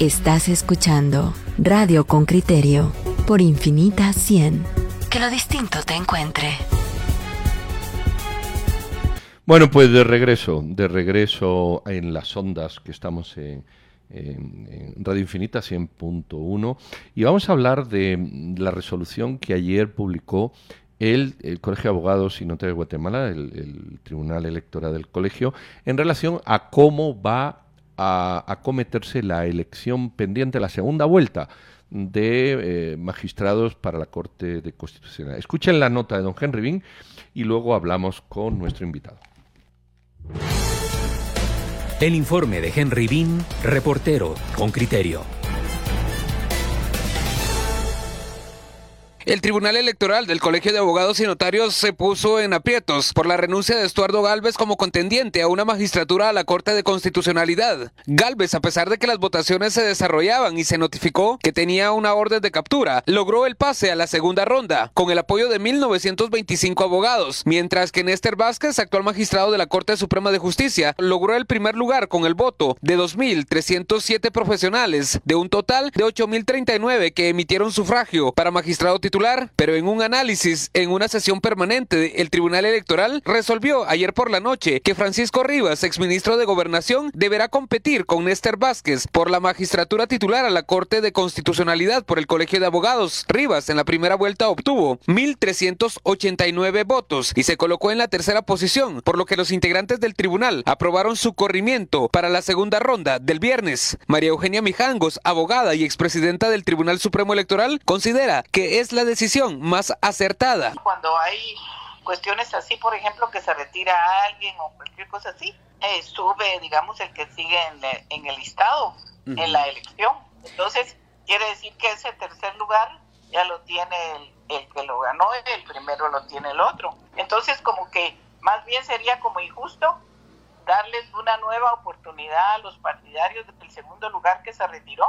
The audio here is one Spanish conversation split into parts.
Estás escuchando Radio con Criterio por Infinita 100. Que lo distinto te encuentre. Bueno, pues de regreso, de regreso en las ondas que estamos en, Radio Infinita 100.1 y vamos a hablar de la resolución que ayer publicó el, Colegio de Abogados y Notarios de Guatemala, el, el, Tribunal Electoral del Colegio, en relación a cómo va a acometerse la elección pendiente, la segunda vuelta de eh, magistrados para la Corte de Constitucional. Escuchen la nota de don Henry Bean y luego hablamos con nuestro invitado. El informe de Henry Bean, reportero con criterio. El Tribunal Electoral del Colegio de Abogados y Notarios se puso en aprietos por la renuncia de Estuardo Galvez como contendiente a una magistratura a la Corte de Constitucionalidad. Galvez, a pesar de que las votaciones se desarrollaban y se notificó que tenía una orden de captura, logró el pase a la segunda ronda con el apoyo de 1.925 abogados, mientras que Néstor Vázquez, actual magistrado de la Corte Suprema de Justicia, logró el primer lugar con el voto de 2.307 profesionales, de un total de 8.039 que emitieron sufragio para magistrado titular pero en un análisis en una sesión permanente, el Tribunal Electoral resolvió ayer por la noche que Francisco Rivas, exministro de Gobernación, deberá competir con Néstor Vázquez por la magistratura titular a la Corte de Constitucionalidad por el Colegio de Abogados. Rivas en la primera vuelta obtuvo 1.389 votos y se colocó en la tercera posición, por lo que los integrantes del tribunal aprobaron su corrimiento para la segunda ronda del viernes. María Eugenia Mijangos, abogada y expresidenta del Tribunal Supremo Electoral, considera que es la decisión más acertada. Cuando hay cuestiones así, por ejemplo, que se retira a alguien o cualquier cosa así, eh, sube, digamos, el que sigue en, el listado, en la elección. Entonces, quiere decir que ese tercer lugar ya lo tiene el, el, que lo ganó, el primero lo tiene el otro. Entonces, como que más bien sería como injusto darles una nueva oportunidad a los partidarios del segundo lugar que se retiró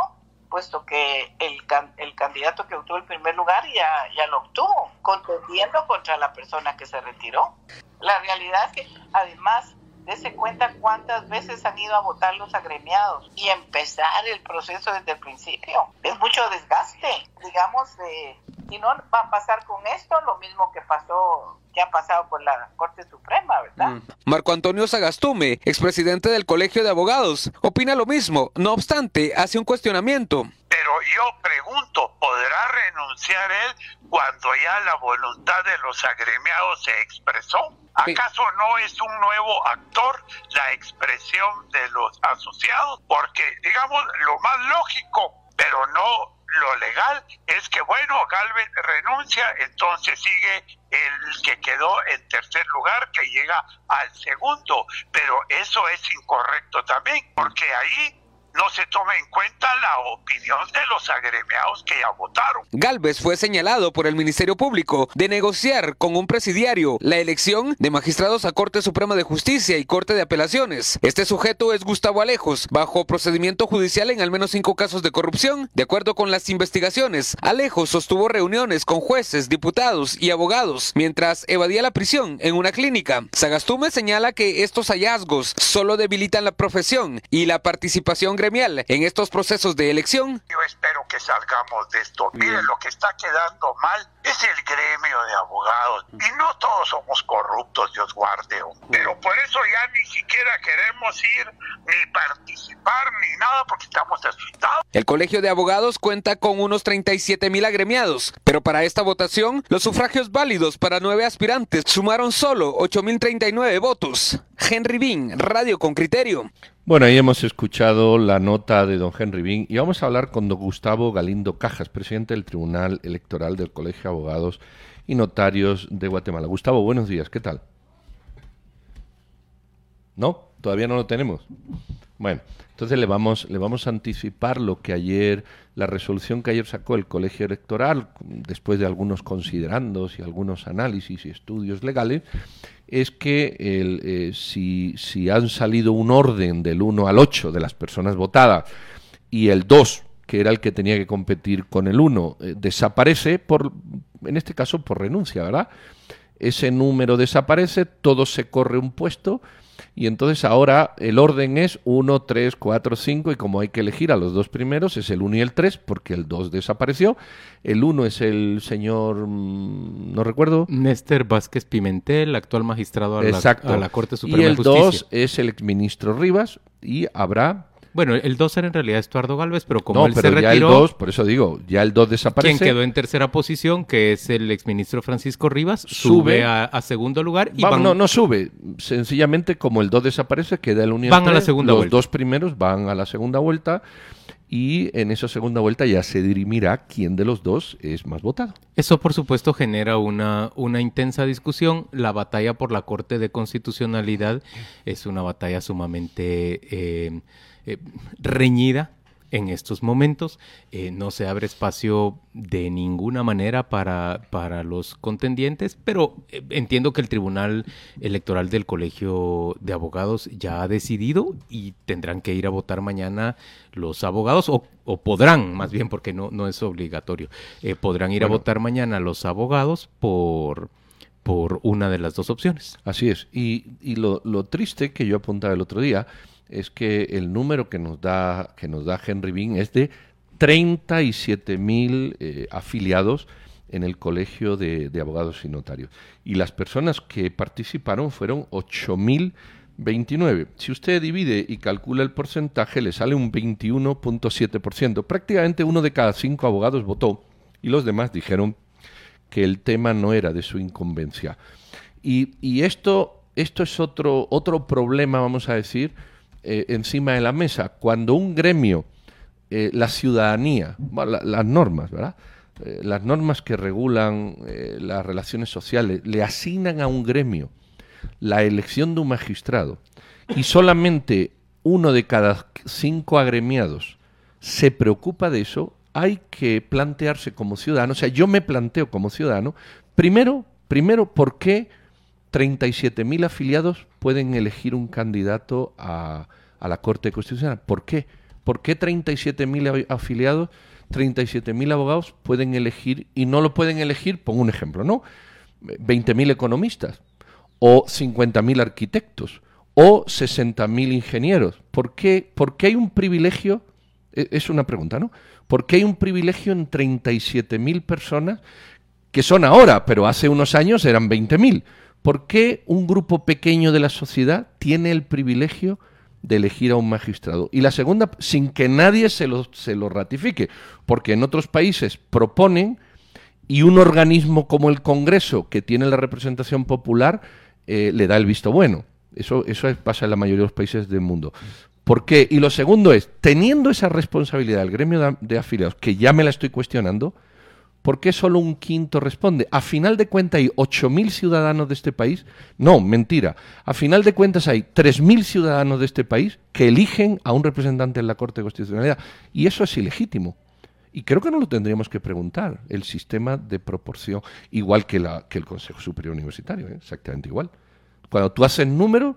puesto que el, el candidato que obtuvo el primer lugar ya, ya lo obtuvo, contendiendo contra la persona que se retiró. La realidad es que además dése cuenta cuántas veces han ido a votar los agremiados y empezar el proceso desde el principio. Es mucho desgaste, digamos, de, si no va a pasar con esto lo mismo que pasó que ha pasado por la Corte Suprema, ¿verdad? Mm. Marco Antonio Sagastume, expresidente del Colegio de Abogados, opina lo mismo, no obstante, hace un cuestionamiento. Pero yo pregunto, ¿podrá renunciar él cuando ya la voluntad de los agremiados se expresó? ¿Acaso no es un nuevo actor la expresión de los asociados? Porque, digamos, lo más lógico, pero no lo legal es que, bueno, Galvez renuncia, entonces sigue el que quedó en tercer lugar, que llega al segundo, pero eso es incorrecto también, porque ahí no se tome en cuenta la opinión de los agremiados que ya votaron. Galvez fue señalado por el Ministerio Público de negociar con un presidiario la elección de magistrados a Corte Suprema de Justicia y Corte de Apelaciones. Este sujeto es Gustavo Alejos, bajo procedimiento judicial en al menos cinco casos de corrupción. De acuerdo con las investigaciones, Alejos sostuvo reuniones con jueces, diputados y abogados mientras evadía la prisión en una clínica. Sagastume señala que estos hallazgos solo debilitan la profesión y la participación en estos procesos de elección? Yo espero que salgamos de esto. Miren, lo que está quedando mal es el gremio de abogados. Y no todos somos corruptos, Dios guarde. Pero por eso ya ni siquiera queremos ir ni participar ni nada porque estamos asustados. El Colegio de Abogados cuenta con unos 37 mil agremiados, pero para esta votación, los sufragios válidos para nueve aspirantes sumaron solo 8.039 votos. Henry Bean, Radio con Criterio. Bueno, ahí hemos escuchado la nota de don Henry Bean y vamos a hablar con don Gustavo Galindo Cajas, presidente del Tribunal Electoral del Colegio de Abogados y Notarios de Guatemala. Gustavo, buenos días, ¿qué tal? ¿No? ¿Todavía no lo tenemos? Bueno, entonces le vamos, le vamos a anticipar lo que ayer, la resolución que ayer sacó el Colegio Electoral, después de algunos considerandos y algunos análisis y estudios legales, es que el, eh, si, si, han salido un orden del 1 al 8 de las personas votadas y el 2, que era el que tenía que competir con el 1, eh, desaparece, por, en este caso por renuncia, ¿verdad? Ese número desaparece, todo se corre un puesto Y entonces ahora el orden es 1, 3, 4, 5 y como hay que elegir a los dos primeros es el 1 y el 3 porque el 2 desapareció. El 1 es el señor, mm, no recuerdo. Néstor Vázquez Pimentel, actual magistrado a, la, a la, Corte Suprema de Justicia. Y el 2 es el exministro Rivas y habrá bueno, el 2 era en realidad Estuardo Galvez, pero como no, él pero se ya retiró... el 2, por eso digo, ya el 2 desaparece. Quien quedó en tercera posición, que es el exministro Francisco Rivas, sube, a, a, segundo lugar y van... No, no sube. Sencillamente, como el 2 desaparece, queda el Unión Van a la 3, segunda Los vuelta. dos primeros van a la segunda vuelta y en esa segunda vuelta ya se dirimirá quién de los dos es más votado. Eso, por supuesto, genera una, una intensa discusión. La batalla por la Corte de Constitucionalidad es una batalla sumamente eh, eh, reñida en estos momentos. Eh, no se abre espacio de ninguna manera para, para los contendientes, pero eh, entiendo que el Tribunal Electoral del Colegio de Abogados ya ha decidido y tendrán que ir a votar mañana los abogados, o, o podrán, más bien, porque no, no es obligatorio, eh, podrán ir Bueno. a votar mañana los abogados por por una de las dos opciones. Así es. Y, y lo, lo triste que yo apuntaba el otro día es que el número que nos da, que nos da Henry Bean es de 37 mil eh, afiliados en el Colegio de, de Abogados y Notarios. Y las personas que participaron fueron 8.029. Si usted divide y calcula el porcentaje, le sale un 21.7%. Prácticamente uno de cada cinco abogados votó y los demás dijeron que el tema no era de su incumbencia. Y, y esto, esto es otro, otro problema, vamos a decir, eh, encima de la mesa. Cuando un gremio, eh, la ciudadanía, las normas, ¿verdad? Eh, las normas que regulan las relaciones sociales le asignan a un gremio la elección de un magistrado y solamente uno de cada cinco agremiados se preocupa de eso, hay que plantearse como ciudadano, o sea, yo me planteo como ciudadano, primero, primero, ¿por qué 37.000 afiliados pueden elegir un candidato a, a la Corte Constitucional? ¿Por qué? ¿Por qué 37.000 a- afiliados, 37.000 abogados pueden elegir y no lo pueden elegir, pongo un ejemplo, ¿no? 20.000 economistas o 50.000 arquitectos o 60.000 ingenieros. ¿Por qué, ¿Por qué hay un privilegio? E- Es una pregunta, ¿no? ¿Por qué hay un privilegio en 37.000 personas que son ahora, pero hace unos años eran 20.000? ¿Por qué un grupo pequeño de la sociedad tiene el privilegio de elegir a un magistrado? Y la segunda, sin que nadie se lo, se lo ratifique, porque en otros países proponen y un organismo como el Congreso, que tiene la representación popular, eh, le da el visto bueno. Eso, eso es- pasa en la mayoría de los países del mundo. ¿Por qué? Y lo segundo es, teniendo esa responsabilidad el gremio de afiliados, que ya me la estoy cuestionando, ¿por qué solo un quinto responde? A final de cuentas hay 8.000 ciudadanos de este país. No, mentira. A final de cuentas hay 3.000 ciudadanos de este país que eligen a un representante en la Corte de Constitucionalidad. Y eso es ilegítimo. Y creo que no lo tendríamos que preguntar, el sistema de proporción, igual que, la, el Consejo Superior Universitario, ¿eh? exactamente igual. Cuando tú haces número,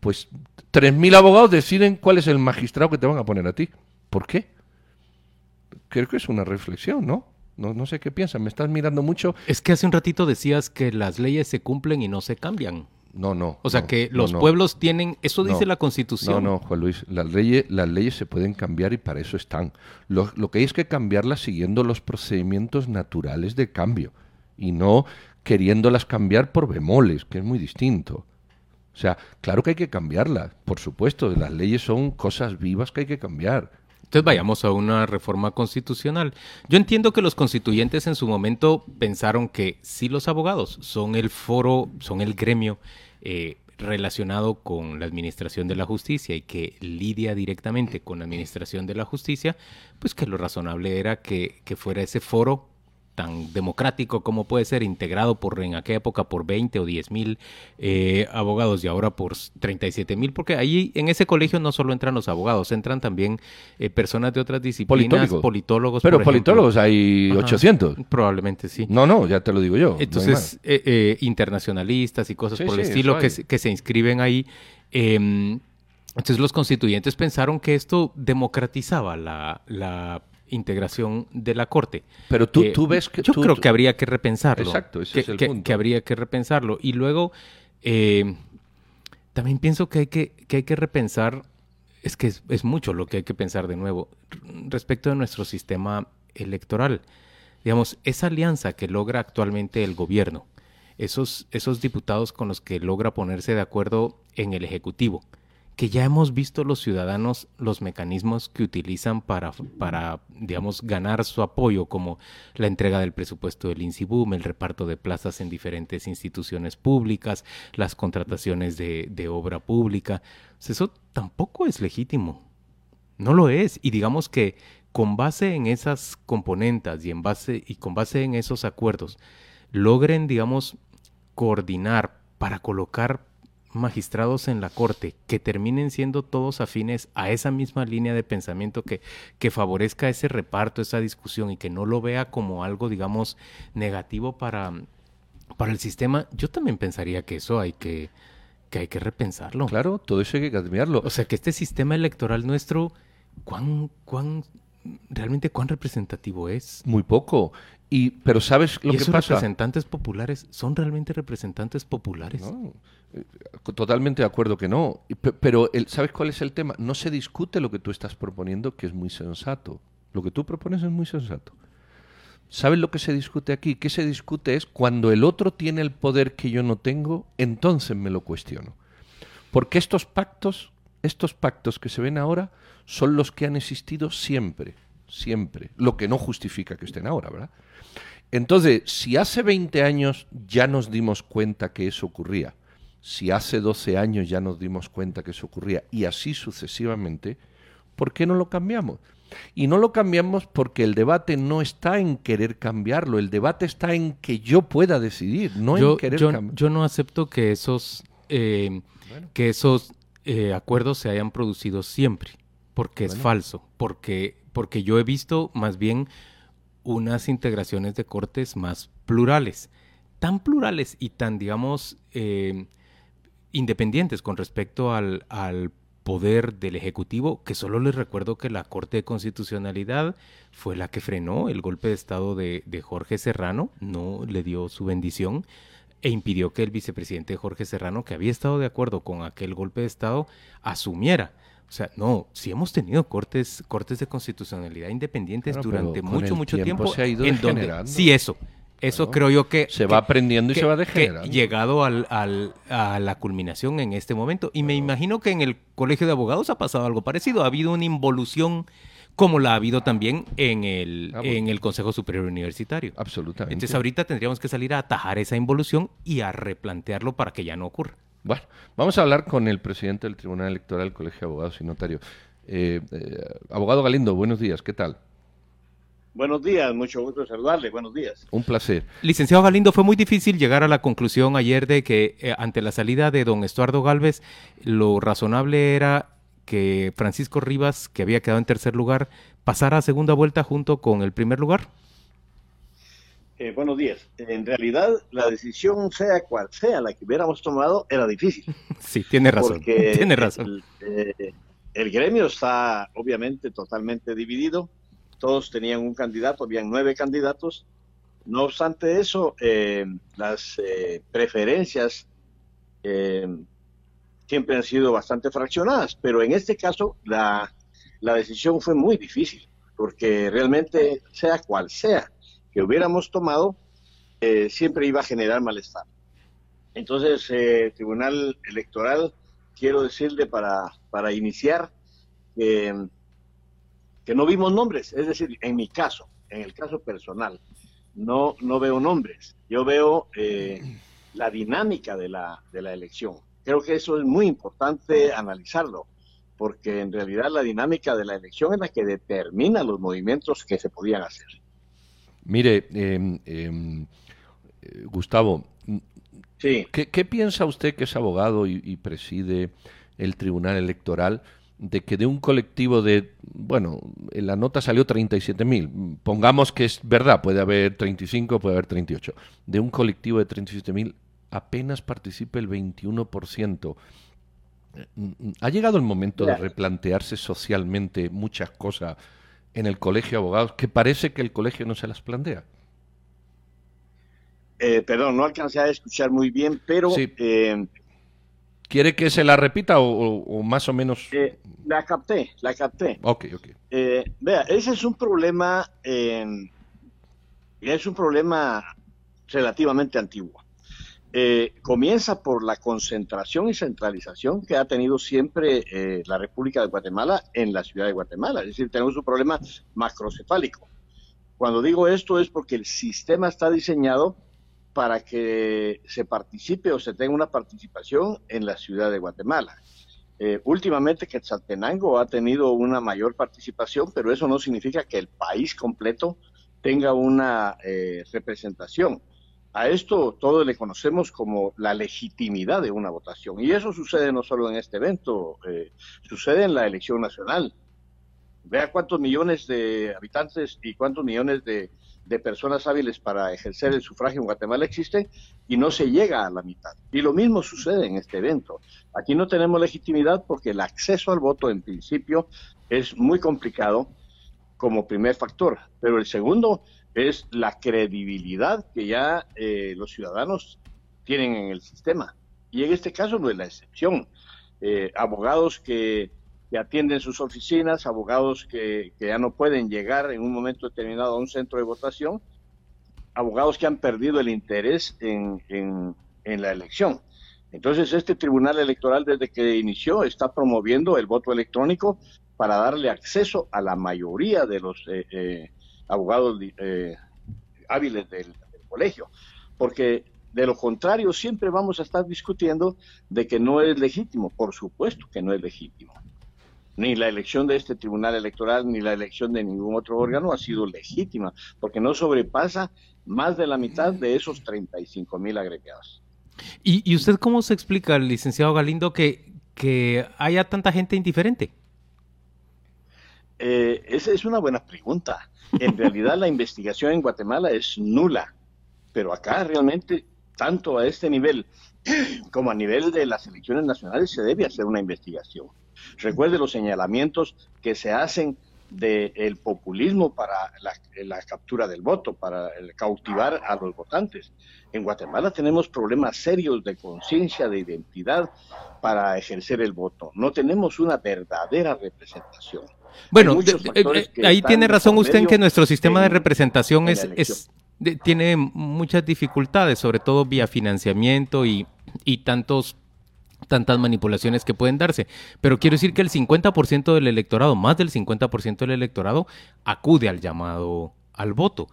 pues 3.000 abogados deciden cuál es el magistrado que te van a poner a ti. ¿Por qué? Creo que es una reflexión, ¿no? No, no sé qué piensas, me estás mirando mucho. Es que hace un ratito decías que las leyes se cumplen y no se cambian. No, no. O sea no, que los no. pueblos tienen, eso dice la Constitución. No, no, Juan Luis, las leyes, las leyes se pueden cambiar y para eso están. Lo, lo que hay es que cambiarlas siguiendo los procedimientos naturales de cambio y no queriéndolas cambiar por bemoles, que es muy distinto. O sea, claro que hay que cambiarlas, por supuesto, las leyes son cosas vivas que hay que cambiar. Entonces vayamos a una reforma constitucional. Yo entiendo que los constituyentes en su momento pensaron que sí los abogados son el foro, son el gremio eh, relacionado con la administración de la justicia y que lidia directamente con la administración de la justicia, pues que lo razonable era que, que fuera ese foro tan democrático como puede ser, integrado por en aquella época por 20 o 10 mil eh, abogados y ahora por 37 mil, porque ahí en ese colegio no solo entran los abogados, entran también eh, personas de otras disciplinas, Politólogos. politólogos. Pero por ejemplo. politólogos hay Ajá. 800. Probablemente sí. No, no, ya te lo digo yo. Entonces, eh, eh, internacionalistas y cosas Sí, por el sí, estilo que, se- que se inscriben ahí. eh, entonces los constituyentes pensaron que esto democratizaba la, la integración de la Corte. Pero tú, Eh, tú ves que... Yo tú- creo que habría que repensarlo. Exacto, ese que, es el que- punto. que habría que repensarlo. Y luego, eh, También pienso que hay que, que, hay que repensar, es que es, mucho lo que hay que pensar de nuevo, respecto de nuestro sistema electoral. Digamos, esa alianza que logra actualmente el gobierno, esos, esos diputados con los que logra ponerse de acuerdo en el Ejecutivo, que ya hemos visto los ciudadanos los mecanismos que utilizan para, para, digamos, ganar su apoyo, como la entrega del presupuesto del INSIBUM, el reparto de plazas en diferentes instituciones públicas, las contrataciones de, de obra pública. Eso tampoco es legítimo. No lo es. Y digamos que con base en esas componentes y, en base, y con base en esos acuerdos, logren, digamos, coordinar para colocar magistrados en la Corte que terminen siendo todos afines a esa misma línea de pensamiento que, que favorezca ese reparto, esa discusión y que no lo vea como algo, digamos, negativo para, para el sistema, yo también pensaría que eso hay que, que hay que repensarlo. Claro, todo eso hay que cambiarlo. O sea, que este sistema electoral nuestro, ¿cuán, cuán realmente cuán representativo es? Muy poco. Y, pero ¿sabes lo ¿Y que esos pasa? representantes populares son realmente representantes populares? No, eh, totalmente de acuerdo que no. Pero el, ¿sabes cuál es el tema? No se discute lo que tú estás proponiendo, que es muy sensato. Lo que tú propones es muy sensato. ¿Sabes lo que se discute aquí? ¿Qué se discute es cuando el otro tiene el poder que yo no tengo, entonces me lo cuestiono. Porque estos pactos, estos pactos que se ven ahora, son los que han existido siempre, siempre. Lo que no justifica que estén ahora, ¿verdad? Entonces, si hace 20 años ya nos dimos cuenta que eso ocurría, si hace 12 años ya nos dimos cuenta que eso ocurría, y así sucesivamente, ¿por qué no lo cambiamos? Y no lo cambiamos porque el debate no está en querer cambiarlo, el debate está en que yo pueda decidir, no yo, en querer yo, cambiarlo. Yo no acepto que esos, eh, bueno. que esos eh, acuerdos se hayan producido siempre, porque bueno. es falso, porque, porque yo he visto más bien unas integraciones de cortes más plurales, tan plurales y tan, digamos, eh, independientes con respecto al, al, poder del Ejecutivo, que solo les recuerdo que la Corte de Constitucionalidad fue la que frenó el golpe de Estado de, de Jorge Serrano, no le dio su bendición e impidió que el vicepresidente Jorge Serrano, que había estado de acuerdo con aquel golpe de Estado, asumiera. O sea, no, sí hemos tenido cortes, cortes de constitucionalidad independientes Claro, durante mucho, mucho tiempo tiempo. se ha ido en donde- sí, eso. Eso Claro. creo yo que... Se que- va aprendiendo y que- se va degenerando. llegado al, al- a la culminación en este momento. Y me imagino que en el Colegio de Abogados ha pasado algo parecido. Ha habido una involución como la ha habido también en el, Ah, bueno. en el Consejo Superior Universitario. Absolutamente. Entonces ahorita tendríamos que salir a atajar esa involución y a replantearlo para que ya no ocurra. Bueno, vamos a hablar con el presidente del Tribunal Electoral, del Colegio de Abogados y Notarios. Eh, eh, abogado Galindo, buenos días, ¿qué tal? Buenos días, mucho gusto saludarle, buenos días. Un placer. Licenciado Galindo, fue muy difícil llegar a la conclusión ayer de que eh, ante la salida de don Estuardo Galvez, lo razonable era que Francisco Rivas, que había quedado en tercer lugar, pasara a segunda vuelta junto con el primer lugar. Eh, buenos días. En realidad, la decisión, sea cual sea la que hubiéramos tomado, era difícil. Sí, tiene razón. Porque Tiene razón. El, eh, el gremio está obviamente totalmente dividido. Todos tenían un candidato, habían nueve candidatos. No obstante eso, eh, las eh, preferencias eh, siempre han sido bastante fraccionadas, pero en este caso la, la decisión fue muy difícil, porque realmente, sea cual sea que hubiéramos tomado, eh, siempre iba a generar malestar. Entonces, eh, Tribunal Electoral, quiero decirle para, para iniciar que, no vimos nombres, es decir, en mi caso, en el caso personal, no, no veo nombres, yo veo eh, la dinámica de la, de la elección. Creo que eso es muy importante analizarlo, porque en realidad la dinámica de la elección es la que determina los movimientos que se podían hacer. Mire, eh, eh, eh, Gustavo, Sí. ¿qué, qué piensa usted que es abogado y, y preside el Tribunal Electoral de que de un colectivo de, bueno, en la nota salió 37.000, pongamos que es verdad, puede haber 35, puede haber 38, de un colectivo de 37.000 apenas participe el 21%. ¿Ha llegado el momento de replantearse socialmente muchas cosas en el colegio de abogados que parece que el colegio no se las plantea? Eh, perdón, no alcancé a escuchar muy bien, pero Sí. eh, ¿Quiere que se la repita o, más o menos? Eh, la capté, la capté. Ok, ok. Eh, vea, ese es un problema, es un problema relativamente antiguo. Eh, comienza por la concentración y centralización que ha tenido siempre eh, la República de Guatemala en la ciudad de Guatemala. Es decir, tenemos un problema macrocefálico. Cuando digo esto es porque el sistema está diseñado para que se participe o se tenga una participación en la ciudad de Guatemala. Eh, últimamente Quetzaltenango ha tenido una mayor participación, pero eso no significa que el país completo tenga una representación. A esto todo le conocemos como la legitimidad de una votación. Y eso sucede no solo en este evento, eh, sucede en la elección nacional. Vea cuántos millones de habitantes y cuántos millones de, personas hábiles para ejercer el sufragio en Guatemala existen y no se llega a la mitad. Y lo mismo sucede en este evento. Aquí no tenemos legitimidad porque el acceso al voto en principio es muy complicado como primer factor. Pero el segundo es la credibilidad que ya eh, los ciudadanos tienen en el sistema. Y en este caso no es la excepción. Eh, abogados que, atienden sus oficinas, abogados que, ya no pueden llegar en un momento determinado a un centro de votación, abogados que han perdido el interés en, en, la elección. Entonces, este Tribunal Electoral, desde que inició, está promoviendo el voto electrónico para darle acceso a la mayoría de los eh, abogados eh, hábiles del, colegio, porque de lo contrario siempre vamos a estar discutiendo de que no es legítimo, por supuesto que no es legítimo. Ni la elección de este tribunal electoral ni la elección de ningún otro órgano ha sido legítima, porque no sobrepasa más de la mitad de esos 35 mil agremiados. ¿Y, ¿Y, usted cómo se explica, licenciado Galindo, que haya tanta gente indiferente? Eh, esa es una buena pregunta. En realidad la investigación en Guatemala es nula, pero acá realmente, tanto a este nivel como a nivel de las elecciones nacionales, se debe hacer una investigación. Recuerde los señalamientos que se hacen del populismo para la, captura del voto, para cautivar a los votantes. En Guatemala tenemos problemas serios de conciencia, de identidad para ejercer el voto. No tenemos una verdadera representación. Bueno, eh, eh, ahí tiene razón usted en que nuestro sistema de representación es, es tiene muchas dificultades, sobre todo vía financiamiento y, y tantos tantas manipulaciones que pueden darse. Pero quiero decir que el 50% del electorado, más del 50% del electorado, acude al llamado al voto.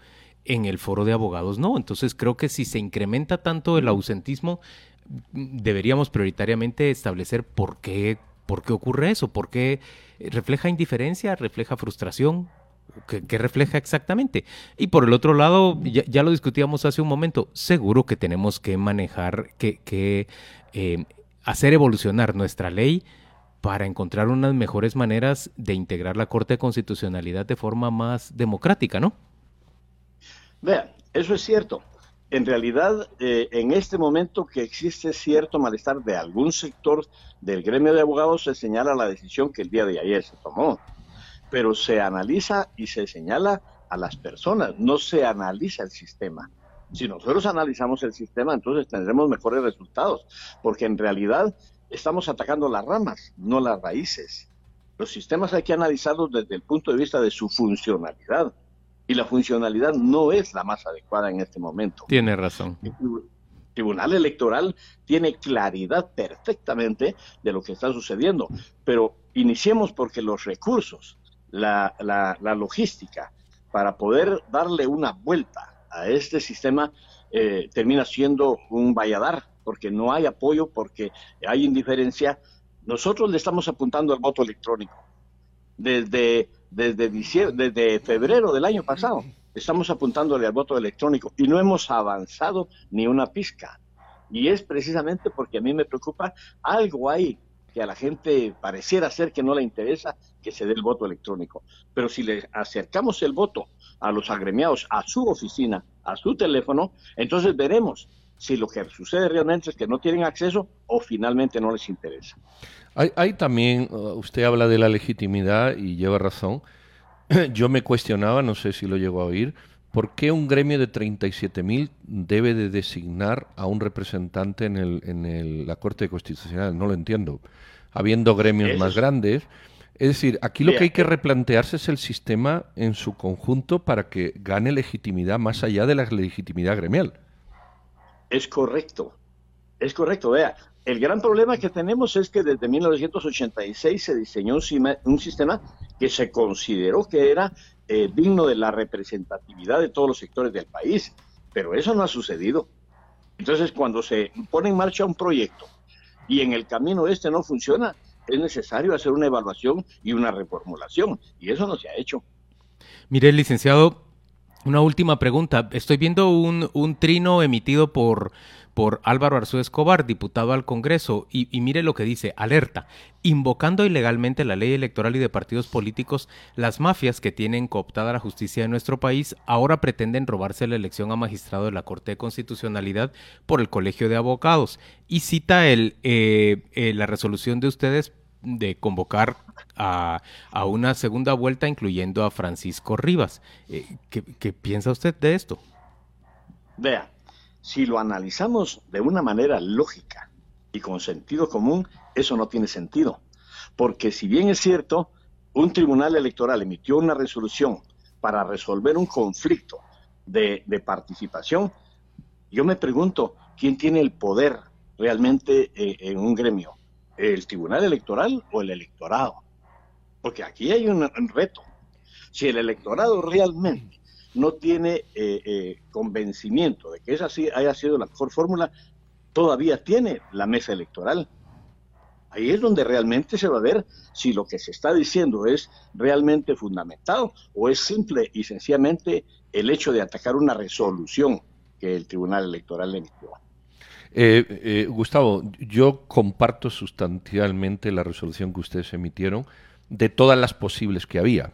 En el foro de abogados no. Entonces creo que si se incrementa tanto el ausentismo, deberíamos prioritariamente establecer por qué, por qué ocurre eso, por qué refleja indiferencia, refleja frustración, ¿Qué, refleja exactamente? Y por el otro lado, ya, lo discutíamos hace un momento, seguro que tenemos que manejar, que, eh, hacer evolucionar nuestra ley para encontrar unas mejores maneras de integrar la Corte de Constitucionalidad de forma más democrática, ¿no? Vea, eso es cierto. En realidad, eh, en este momento que existe cierto malestar de algún sector del gremio de abogados, se señala la decisión que el día de ayer se tomó, pero se analiza y se señala a las personas, no se analiza el sistema. Si nosotros analizamos el sistema, entonces tendremos mejores resultados, porque en realidad estamos atacando las ramas, no las raíces. Los sistemas hay que analizarlos desde el punto de vista de su funcionalidad y la funcionalidad no es la más adecuada en este momento. Tiene razón. El Tribunal Electoral tiene claridad perfectamente de lo que está sucediendo, pero iniciemos porque los recursos, la, la, logística para poder darle una vuelta a este sistema eh, termina siendo un valladar, porque no hay apoyo, porque hay indiferencia. Nosotros le estamos apuntando al voto electrónico. Desde desde, desde febrero del año pasado. Estamos apuntándole al voto electrónico y no hemos avanzado ni una pizca. Y es precisamente porque a mí me preocupa algo ahí que a la gente pareciera ser que no le interesa que se dé el voto electrónico. Pero si le acercamos el voto a los agremiados, a su oficina, a su teléfono, entonces veremos si lo que sucede realmente es que no tienen acceso o finalmente no les interesa. Hay, también, uh, usted habla de la legitimidad y lleva razón. Yo me cuestionaba, no sé si lo llegó a oír, ¿Por qué un gremio de 37.000 debe de designar a un representante en, el, en el, la Corte Constitucional? No lo entiendo. Habiendo gremios más grandes. Es decir, aquí lo que hay que replantearse es el sistema en su conjunto para que gane legitimidad más allá de la legitimidad gremial. Es correcto. Es correcto. Vea, el gran problema que tenemos es que desde 1986 se diseñó un, sistema que se consideró que era eh, digno de la representatividad de todos los sectores del país, pero eso no ha sucedido. Entonces, cuando se pone en marcha un proyecto y en el camino este no funciona, es necesario hacer una evaluación y una reformulación, y eso no se ha hecho. Mire, licenciado, una última pregunta. Estoy viendo un, un trino emitido por por Álvaro Arzú Escobar, diputado al Congreso, y, mire lo que dice, alerta, invocando ilegalmente la ley electoral y de partidos políticos, las mafias que tienen cooptada la justicia de nuestro país ahora pretenden robarse la elección a magistrado de la Corte de Constitucionalidad por el Colegio de Abogados. Y cita el, eh, eh, la resolución de ustedes de convocar a, una segunda vuelta, incluyendo a Francisco Rivas. Eh, ¿qué, ¿Qué piensa usted de esto? Vea, si lo analizamos de una manera lógica y con sentido común, eso no tiene sentido. Porque si bien es cierto, un tribunal electoral emitió una resolución para resolver un conflicto de, participación, yo me pregunto, ¿quién tiene el poder realmente eh, en un gremio? ¿El tribunal electoral o el electorado? Porque aquí hay un reto. Si el electorado realmente no tiene eh, eh, convencimiento de que esa sí haya sido la mejor fórmula, todavía tiene la mesa electoral. Ahí es donde realmente se va a ver si lo que se está diciendo es realmente fundamentado o es simple y sencillamente el hecho de atacar una resolución que el Tribunal Electoral emitió. Eh, Gustavo, yo comparto sustancialmente la resolución que ustedes emitieron de todas las posibles que había.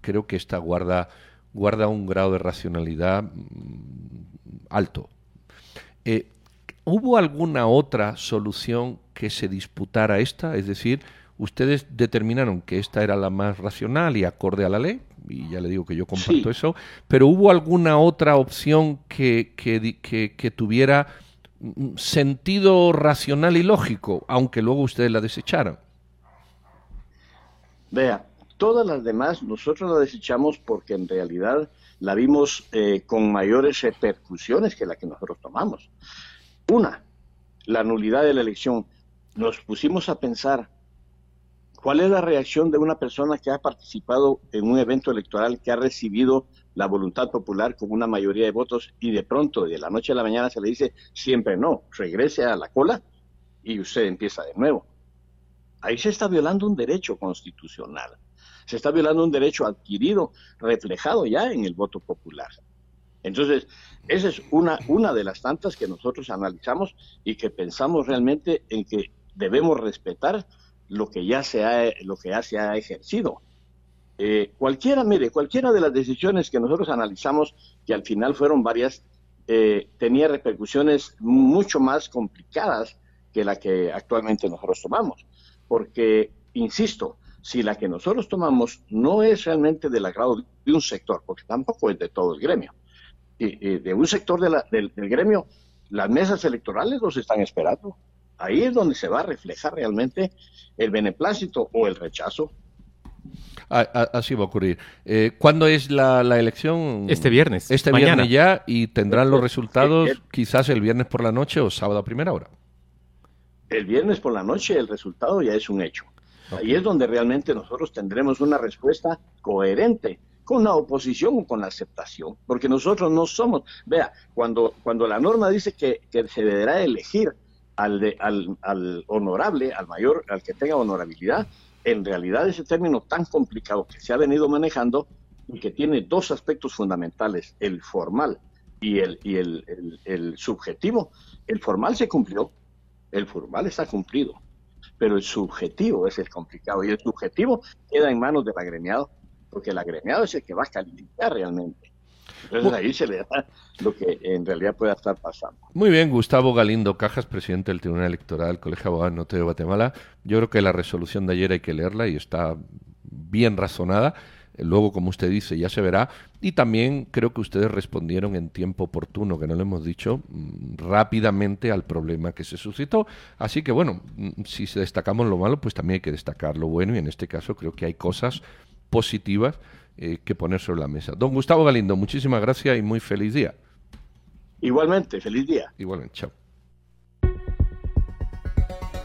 Creo que esta guarda guarda un grado de racionalidad mm, alto. Eh, ¿Hubo alguna otra solución que se disputara esta? Es decir, ustedes determinaron que esta era la más racional y acorde a la ley, y ya le digo que yo comparto eso, pero ¿hubo alguna otra opción que, que, que, tuviera sentido racional y lógico, aunque luego ustedes la desecharan? Vea, Todas las demás nosotros la desechamos porque en realidad la vimos eh, con mayores repercusiones que la que nosotros tomamos. Una, la nulidad de la elección. Nos pusimos a pensar cuál es la reacción de una persona que ha participado en un evento electoral, que ha recibido la voluntad popular con una mayoría de votos y de pronto de la noche a la mañana se le dice siempre no, regrese a la cola y usted empieza de nuevo. Ahí se está violando un derecho constitucional se está violando un derecho adquirido, reflejado ya en el voto popular. Entonces, esa es una, una de las tantas que nosotros analizamos y que pensamos realmente en que debemos respetar lo que ya se ha, lo que ya se ha ejercido. Eh, cualquiera, mire, cualquiera de las decisiones que nosotros analizamos, que al final fueron varias, eh, tenía repercusiones mucho más complicadas que la que actualmente nosotros tomamos. Porque, insisto, si la que nosotros tomamos no es realmente del agrado de un sector, porque tampoco es de todo el gremio, y, de un sector del, gremio, las mesas electorales los están esperando. Ahí es donde se va a reflejar realmente el beneplácito o el rechazo. Así va a ocurrir. Eh, ¿Cuándo es la, elección? Este viernes. Este viernes ya y tendrán los resultados quizás el viernes por la noche o sábado a primera hora. El viernes por la noche el resultado ya es un hecho. Ahí es donde realmente nosotros tendremos una respuesta coherente con la oposición o con la aceptación, porque nosotros no somos, vea, cuando, cuando la norma dice que, se deberá elegir al, de, al, al honorable, al mayor, al que tenga honorabilidad, en realidad ese término tan complicado que se ha venido manejando y que tiene dos aspectos fundamentales, el formal y el, y el, subjetivo, el formal se cumplió, el formal está cumplido, pero el subjetivo es el complicado y el subjetivo queda en manos del agremiado, porque el agremiado es el que va a calificar realmente. Entonces ahí se lo que en realidad pueda estar pasando. Muy bien, Gustavo Galindo Cajas, presidente del Tribunal Electoral, Colegio de Abogados Norte de Guatemala. Yo creo que la resolución de ayer hay que leerla y está bien razonada. luego, como usted dice, ya se verá. Y también creo que ustedes respondieron en tiempo oportuno, que no lo hemos dicho, mm, rápidamente al problema que se suscitó. Así que bueno, mm, si se destacamos lo malo, pues también hay que destacar lo bueno y en este caso creo que hay cosas positivas eh, que poner sobre la mesa. Don Gustavo Galindo, muchísimas gracias y muy feliz día. Igualmente, feliz día. Igualmente, chao.